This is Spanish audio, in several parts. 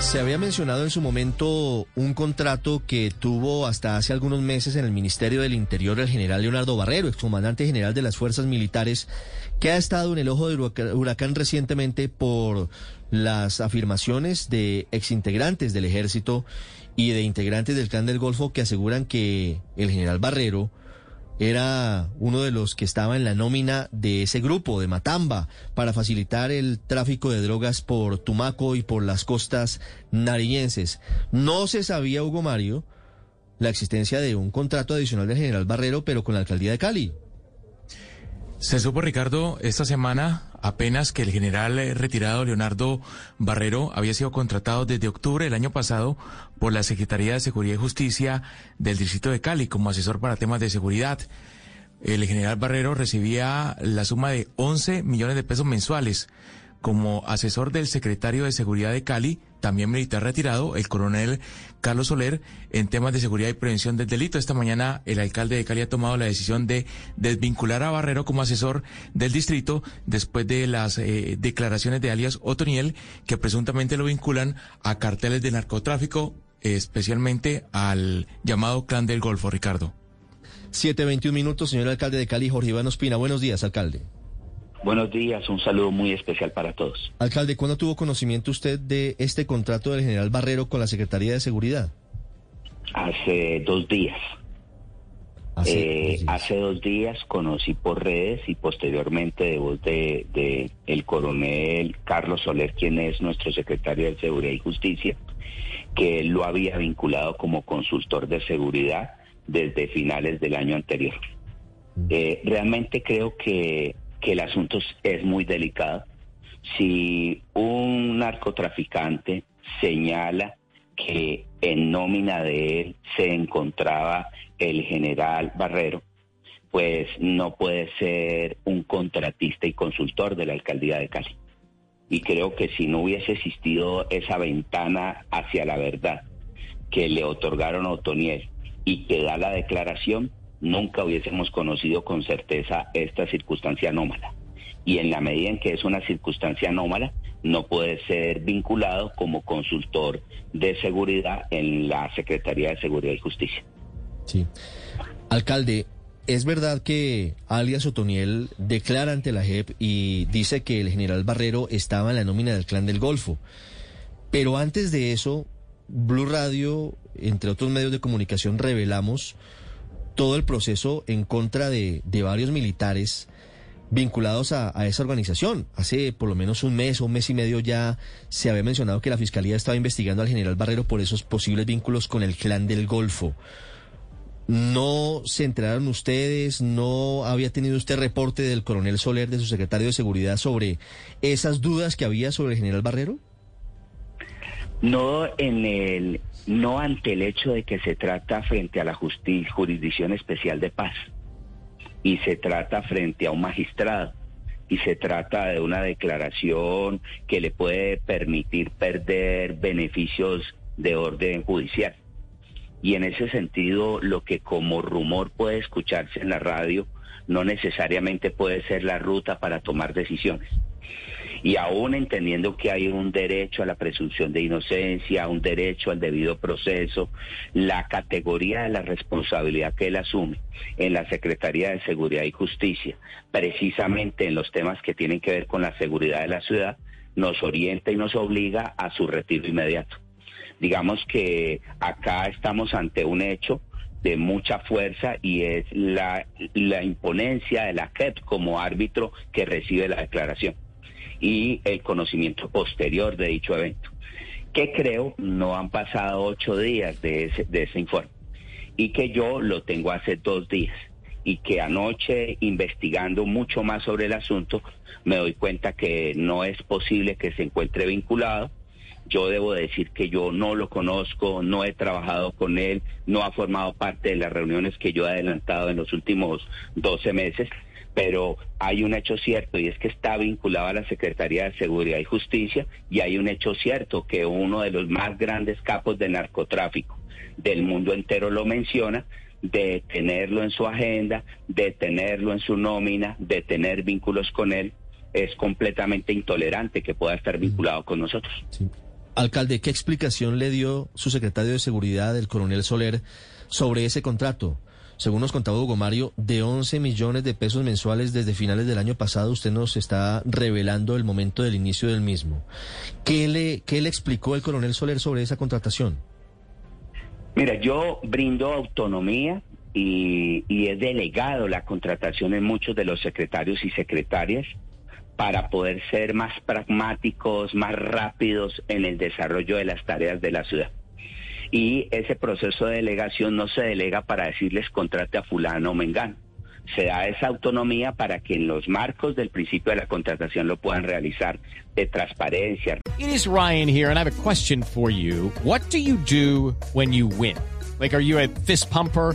Se había mencionado en su momento un contrato que tuvo hasta hace algunos meses en el Ministerio del Interior el general Leonardo Barrero, excomandante general de las fuerzas militares, que ha estado en el ojo del huracán recientemente por las afirmaciones de exintegrantes del ejército y de integrantes del clan del Golfo que aseguran que el general Barrero era uno de los que estaba en la nómina de ese grupo de Matamba para facilitar el tráfico de drogas por Tumaco y por las costas nariñenses. No se sabía, Hugo Mario, la existencia de un contrato adicional del general Barrero, pero con la alcaldía de Cali. Se supo, Ricardo, esta semana apenas que el general eh, retirado Leonardo Barrero había sido contratado desde octubre del año pasado por la Secretaría de Seguridad y Justicia del Distrito de Cali como asesor para temas de seguridad. El general Barrero recibía la suma de 11 millones de pesos mensuales como asesor del secretario de Seguridad de Cali, también militar retirado, el coronel Carlos Soler, en temas de seguridad y prevención del delito. Esta mañana el alcalde de Cali ha tomado la decisión de desvincular a Barrero como asesor del distrito después de las eh, declaraciones de alias Otoniel que presuntamente lo vinculan a carteles de narcotráfico, especialmente al llamado Clan del Golfo, Ricardo. 7.21 minutos, señor alcalde de Cali, Jorge Iván Ospina. Buenos días, alcalde. Buenos días, un saludo muy especial para todos. Alcalde, ¿cuándo tuvo conocimiento usted de este contrato del general Barrero con la Secretaría de Seguridad? Hace dos días. Hace, eh, dos, días. conocí por redes y posteriormente de voz de, el coronel Carlos Soler, quien es nuestro secretario de Seguridad y Justicia, que él lo había vinculado como consultor de seguridad desde finales del año anterior. Mm. Eh, realmente creo que que el asunto es muy delicado. Si un narcotraficante señala que en nómina de él se encontraba el general Barrero, pues no puede ser un contratista y consultor de la alcaldía de Cali. Y creo que si no hubiese existido esa ventana hacia la verdad que le otorgaron a Otoniel y que da la declaración, nunca hubiésemos conocido con certeza esta circunstancia anómala. Y en la medida en que es una circunstancia anómala, no puede ser vinculado como consultor de seguridad en la Secretaría de Seguridad y Justicia. Sí. Alcalde, es verdad que alias Otoniel declara ante la JEP y dice que el general Barrero estaba en la nómina del Clan del Golfo. Pero antes de eso, Blue Radio, entre otros medios de comunicación, revelamos todo el proceso en contra de, varios militares vinculados a, esa organización. Hace por lo menos un mes o un mes y medio ya se había mencionado que la Fiscalía estaba investigando al general Barrero por esos posibles vínculos con el clan del Golfo. ¿No se enteraron ustedes? ¿No había tenido usted reporte del coronel Soler, de su secretario de Seguridad, sobre esas dudas que había sobre el general Barrero? No en el, no ante el hecho de que se trata frente a la jurisdicción especial de paz. Y se trata frente a un magistrado. Y se trata de una declaración que le puede permitir perder beneficios de orden judicial. Y en ese sentido, lo que como rumor puede escucharse en la radio no necesariamente puede ser la ruta para tomar decisiones y aún entendiendo que hay un derecho a la presunción de inocencia, un derecho al debido proceso, la categoría de la responsabilidad que él asume en la Secretaría de Seguridad y Justicia, precisamente en los temas que tienen que ver con la seguridad de la ciudad, nos orienta y nos obliga a su retiro inmediato. Digamos que acá estamos ante un hecho de mucha fuerza y es la, la imponencia de la CEP como árbitro que recibe la declaración y el conocimiento posterior de dicho evento. Que creo no han pasado ocho días de ese, de ese informe y que yo lo tengo hace dos días y que anoche investigando mucho más sobre el asunto me doy cuenta que no es posible que se encuentre vinculado Yo debo decir que yo no lo conozco, no he trabajado con él, no ha formado parte de las reuniones que yo he adelantado en los últimos 12 meses, pero hay un hecho cierto y es que está vinculado a la Secretaría de Seguridad y Justicia y hay un hecho cierto que uno de los más grandes capos de narcotráfico del mundo entero lo menciona, de tenerlo en su agenda, de tenerlo en su nómina, de tener vínculos con él, es completamente intolerante que pueda estar vinculado con nosotros. Alcalde, ¿qué explicación le dio su secretario de Seguridad, el coronel Soler, sobre ese contrato? Según nos contaba Hugo Mario, de 11 millones de pesos mensuales desde finales del año pasado, usted nos está revelando el momento del inicio del mismo. ¿Qué le, qué le explicó el coronel Soler sobre esa contratación? Mira, yo brindo autonomía y, y he delegado la contratación en muchos de los secretarios y secretarias para poder ser más pragmáticos, más rápidos en el desarrollo de las tareas de la ciudad. Y ese proceso de delegación no se delega para decirles contrate a fulano o mengano. Se da esa autonomía para que en los marcos del principio de la contratación lo puedan realizar de transparencia. It is Ryan here and I have a question for you. What do you do when you win? Like are you a fist pumper?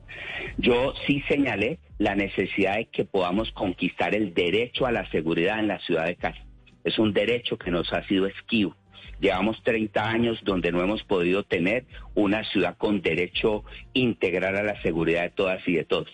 Yo sí señalé la necesidad de que podamos conquistar el derecho a la seguridad en la ciudad de Cali. Es un derecho que nos ha sido esquivo. Llevamos 30 años donde no hemos podido tener una ciudad con derecho integral a la seguridad de todas y de todos.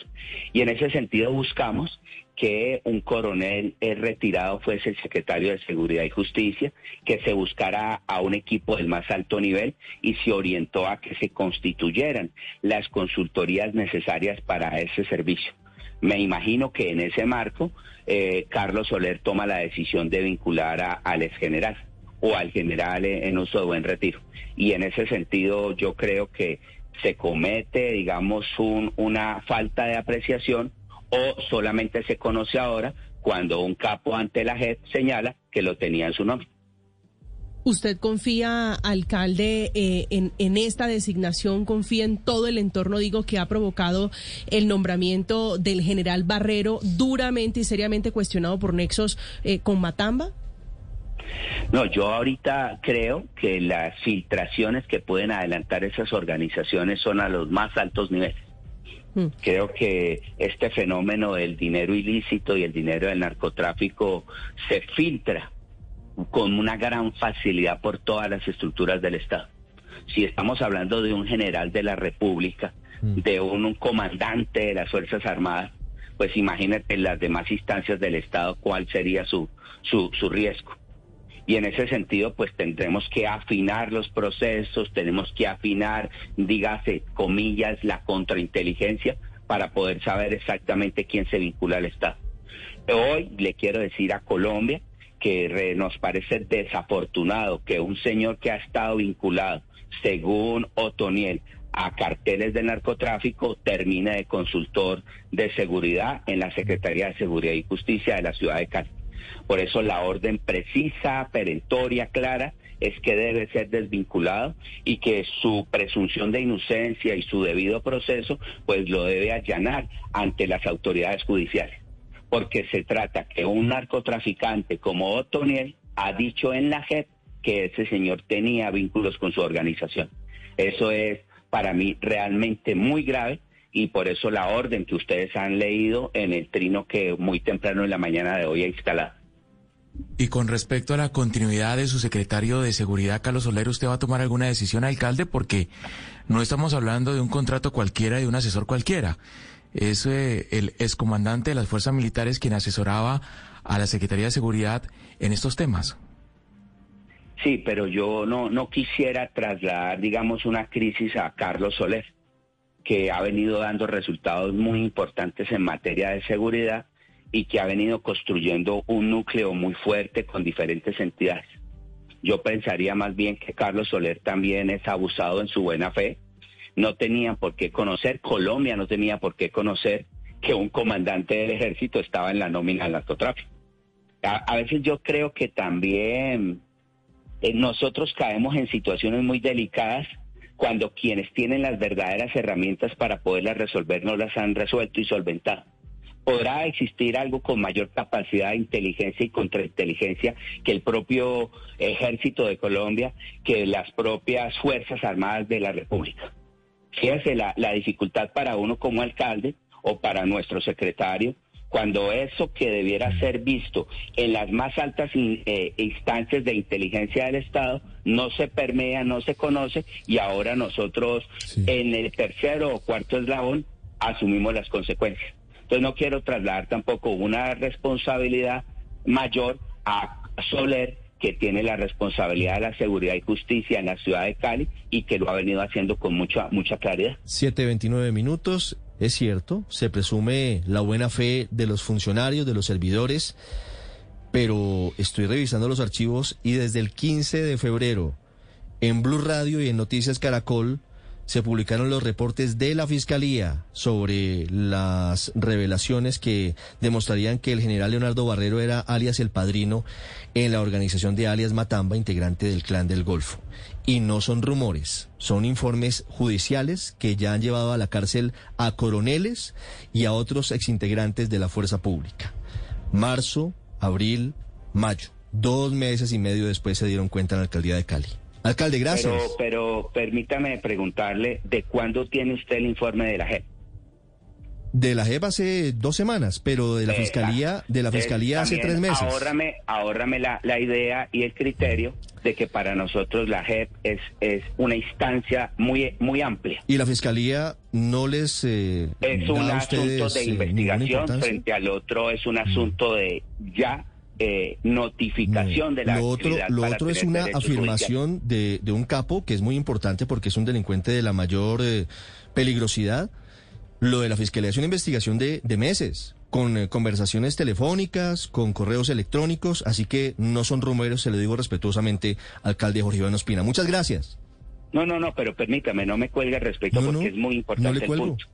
Y en ese sentido buscamos que un coronel retirado fuese el secretario de Seguridad y Justicia, que se buscara a un equipo del más alto nivel y se orientó a que se constituyeran las consultorías necesarias para ese servicio. Me imagino que en ese marco eh, Carlos Soler toma la decisión de vincular a, al ex general o al general en uso de buen retiro. Y en ese sentido yo creo que se comete, digamos, un, una falta de apreciación o solamente se conoce ahora cuando un capo ante la JEP señala que lo tenía en su nombre. ¿Usted confía, alcalde, eh, en, en, esta designación? ¿Confía en todo el entorno, digo, que ha provocado el nombramiento del general Barrero duramente y seriamente cuestionado por nexos eh, con Matamba? No, yo ahorita creo que las filtraciones que pueden adelantar esas organizaciones son a los más altos niveles. Mm. Creo que este fenómeno del dinero ilícito y el dinero del narcotráfico se filtra con una gran facilidad por todas las estructuras del Estado. Si estamos hablando de un general de la República, mm. de un, comandante de las Fuerzas Armadas, pues imagínate en las demás instancias del Estado cuál sería su, su, su riesgo. Y en ese sentido, pues tendremos que afinar los procesos, tenemos que afinar, dígase, comillas, la contrainteligencia para poder saber exactamente quién se vincula al Estado. Hoy le quiero decir a Colombia que nos parece desafortunado que un señor que ha estado vinculado, según Otoniel, a carteles de narcotráfico termine de consultor de seguridad en la Secretaría de Seguridad y Justicia de la ciudad de Cali. Por eso la orden precisa, perentoria, clara, es que debe ser desvinculado y que su presunción de inocencia y su debido proceso, pues lo debe allanar ante las autoridades judiciales. Porque se trata que un narcotraficante como Otoniel ha dicho en la JEP que ese señor tenía vínculos con su organización. Eso es para mí realmente muy grave y por eso la orden que ustedes han leído en el trino que muy temprano en la mañana de hoy ha instalado. Y con respecto a la continuidad de su secretario de Seguridad, Carlos Soler, ¿usted va a tomar alguna decisión, alcalde? Porque no estamos hablando de un contrato cualquiera, de un asesor cualquiera. Es eh, el excomandante de las fuerzas militares quien asesoraba a la Secretaría de Seguridad en estos temas. Sí, pero yo no, no quisiera trasladar, digamos, una crisis a Carlos Soler, que ha venido dando resultados muy importantes en materia de seguridad y que ha venido construyendo un núcleo muy fuerte con diferentes entidades. Yo pensaría más bien que Carlos Soler también es abusado en su buena fe, no tenían por qué conocer, Colombia no tenía por qué conocer que un comandante del ejército estaba en la nómina del narcotráfico. A, a veces yo creo que también eh, nosotros caemos en situaciones muy delicadas cuando quienes tienen las verdaderas herramientas para poderlas resolver no las han resuelto y solventado. Podrá existir algo con mayor capacidad de inteligencia y contrainteligencia que el propio ejército de Colombia, que las propias Fuerzas Armadas de la República. Fíjese la, la dificultad para uno como alcalde o para nuestro secretario cuando eso que debiera ser visto en las más altas eh, instancias de inteligencia del Estado no se permea, no se conoce y ahora nosotros Sí. en el tercero o cuarto eslabón asumimos las consecuencias. Entonces no quiero trasladar tampoco una responsabilidad mayor a Soler que tiene la responsabilidad de la seguridad y justicia en la ciudad de Cali y que lo ha venido haciendo con mucha mucha claridad. 7.29 minutos, es cierto, se presume la buena fe de los funcionarios, de los servidores, pero estoy revisando los archivos y desde el 15 de febrero en Blue Radio y en Noticias Caracol se publicaron los reportes de la Fiscalía sobre las revelaciones que demostrarían que el general Leonardo Barrero era alias el padrino en la organización de alias Matamba, integrante del Clan del Golfo. Y no son rumores, son informes judiciales que ya han llevado a la cárcel a coroneles y a otros exintegrantes de la fuerza pública. Marzo, abril, mayo. Dos meses y medio después se dieron cuenta en la alcaldía de Cali. Alcalde, gracias. Pero, pero permítame preguntarle, ¿de cuándo tiene usted el informe de la JEP? De la JEP hace dos semanas, pero de la fiscalía, de la eh, fiscalía hace tres meses. Ahórrame, ahórrame la, la idea y el criterio de que para nosotros la JEP es, es una instancia muy, muy amplia. Y la fiscalía no les eh, Es da un a asunto ustedes de eh, investigación? Mm. frente al otro es un asunto de ya eh, notificación de la lo otro, lo para otro es una afirmación de, de un capo que es muy importante porque es un delincuente de la mayor eh, peligrosidad. Lo de la fiscalía es una investigación de, de meses, con eh, conversaciones telefónicas, con correos electrónicos, así que no son rumores, se lo digo respetuosamente, alcalde Jorge Iván Ospina. Muchas gracias. No, no, no, pero permítame, no me cuelgue al respecto No, porque no, es muy no importante le el cuelgo. punto.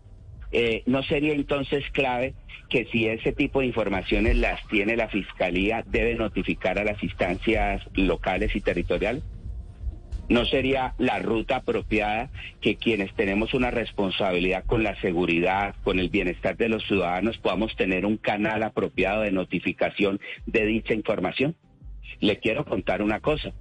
Eh, ¿No sería entonces clave que si ese tipo de informaciones las tiene la Fiscalía, debe notificar a las instancias locales y territoriales? ¿No sería la ruta apropiada que quienes tenemos una responsabilidad con la seguridad, con el bienestar de los ciudadanos, podamos tener un canal apropiado de notificación de dicha información? Le quiero contar una cosa.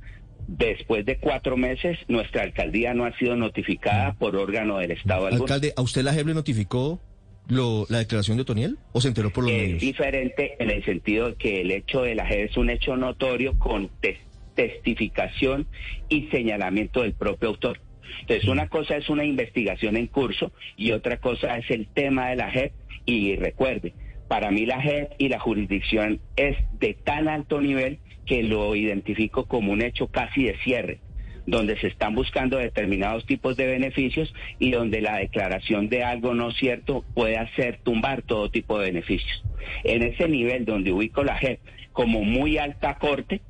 Después de cuatro meses, nuestra alcaldía no ha sido notificada por órgano del Estado alguno. Alcalde, ¿a usted la JEP le notificó lo, la declaración de Otoniel o se enteró por los Es medios? diferente en el sentido de que el hecho de la JEP es un hecho notorio con tes- testificación y señalamiento del propio autor. Entonces, una cosa es una investigación en curso y otra cosa es el tema de la JEP. Y recuerde, para mí la JEP y la jurisdicción es de tan alto nivel que lo identifico como un hecho casi de cierre donde se están buscando determinados tipos de beneficios y donde la declaración de algo no cierto puede hacer tumbar todo tipo de beneficios. En ese nivel donde ubico la JEP como muy alta corte,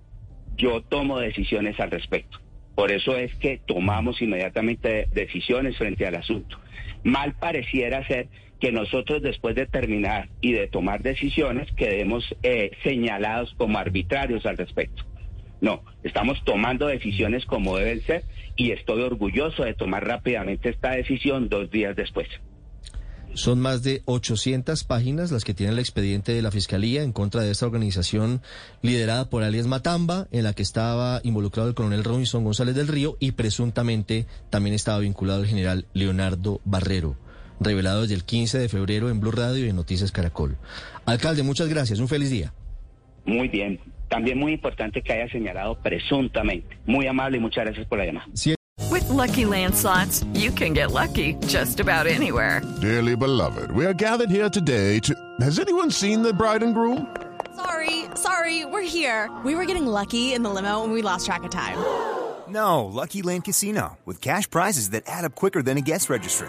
yo tomo decisiones al respecto. Por eso es que tomamos inmediatamente decisiones frente al asunto. Mal pareciera ser que nosotros después de terminar y de tomar decisiones quedemos eh, señalados como arbitrarios al respecto. No, estamos tomando decisiones como deben ser y estoy orgulloso de tomar rápidamente esta decisión dos días después. Son más de 800 páginas las que tiene el expediente de la Fiscalía en contra de esta organización liderada por alias Matamba, en la que estaba involucrado el coronel Robinson González del Río y presuntamente también estaba vinculado el general Leonardo Barrero, revelado desde el 15 de febrero en Blue Radio y en Noticias Caracol. Alcalde, muchas gracias, un feliz día. Muy bien. También muy importante que haya señalado presuntamente. Muy amable y muchas gracias por la llamada. With Lucky Land slots, you can get lucky just about anywhere. Dearly beloved, we are gathered here today to. Has anyone seen the bride and groom? Sorry, sorry, we're here. We were getting lucky in the limo and we lost track of time. No, Lucky Land Casino, with cash prizes that add up quicker than a guest registry.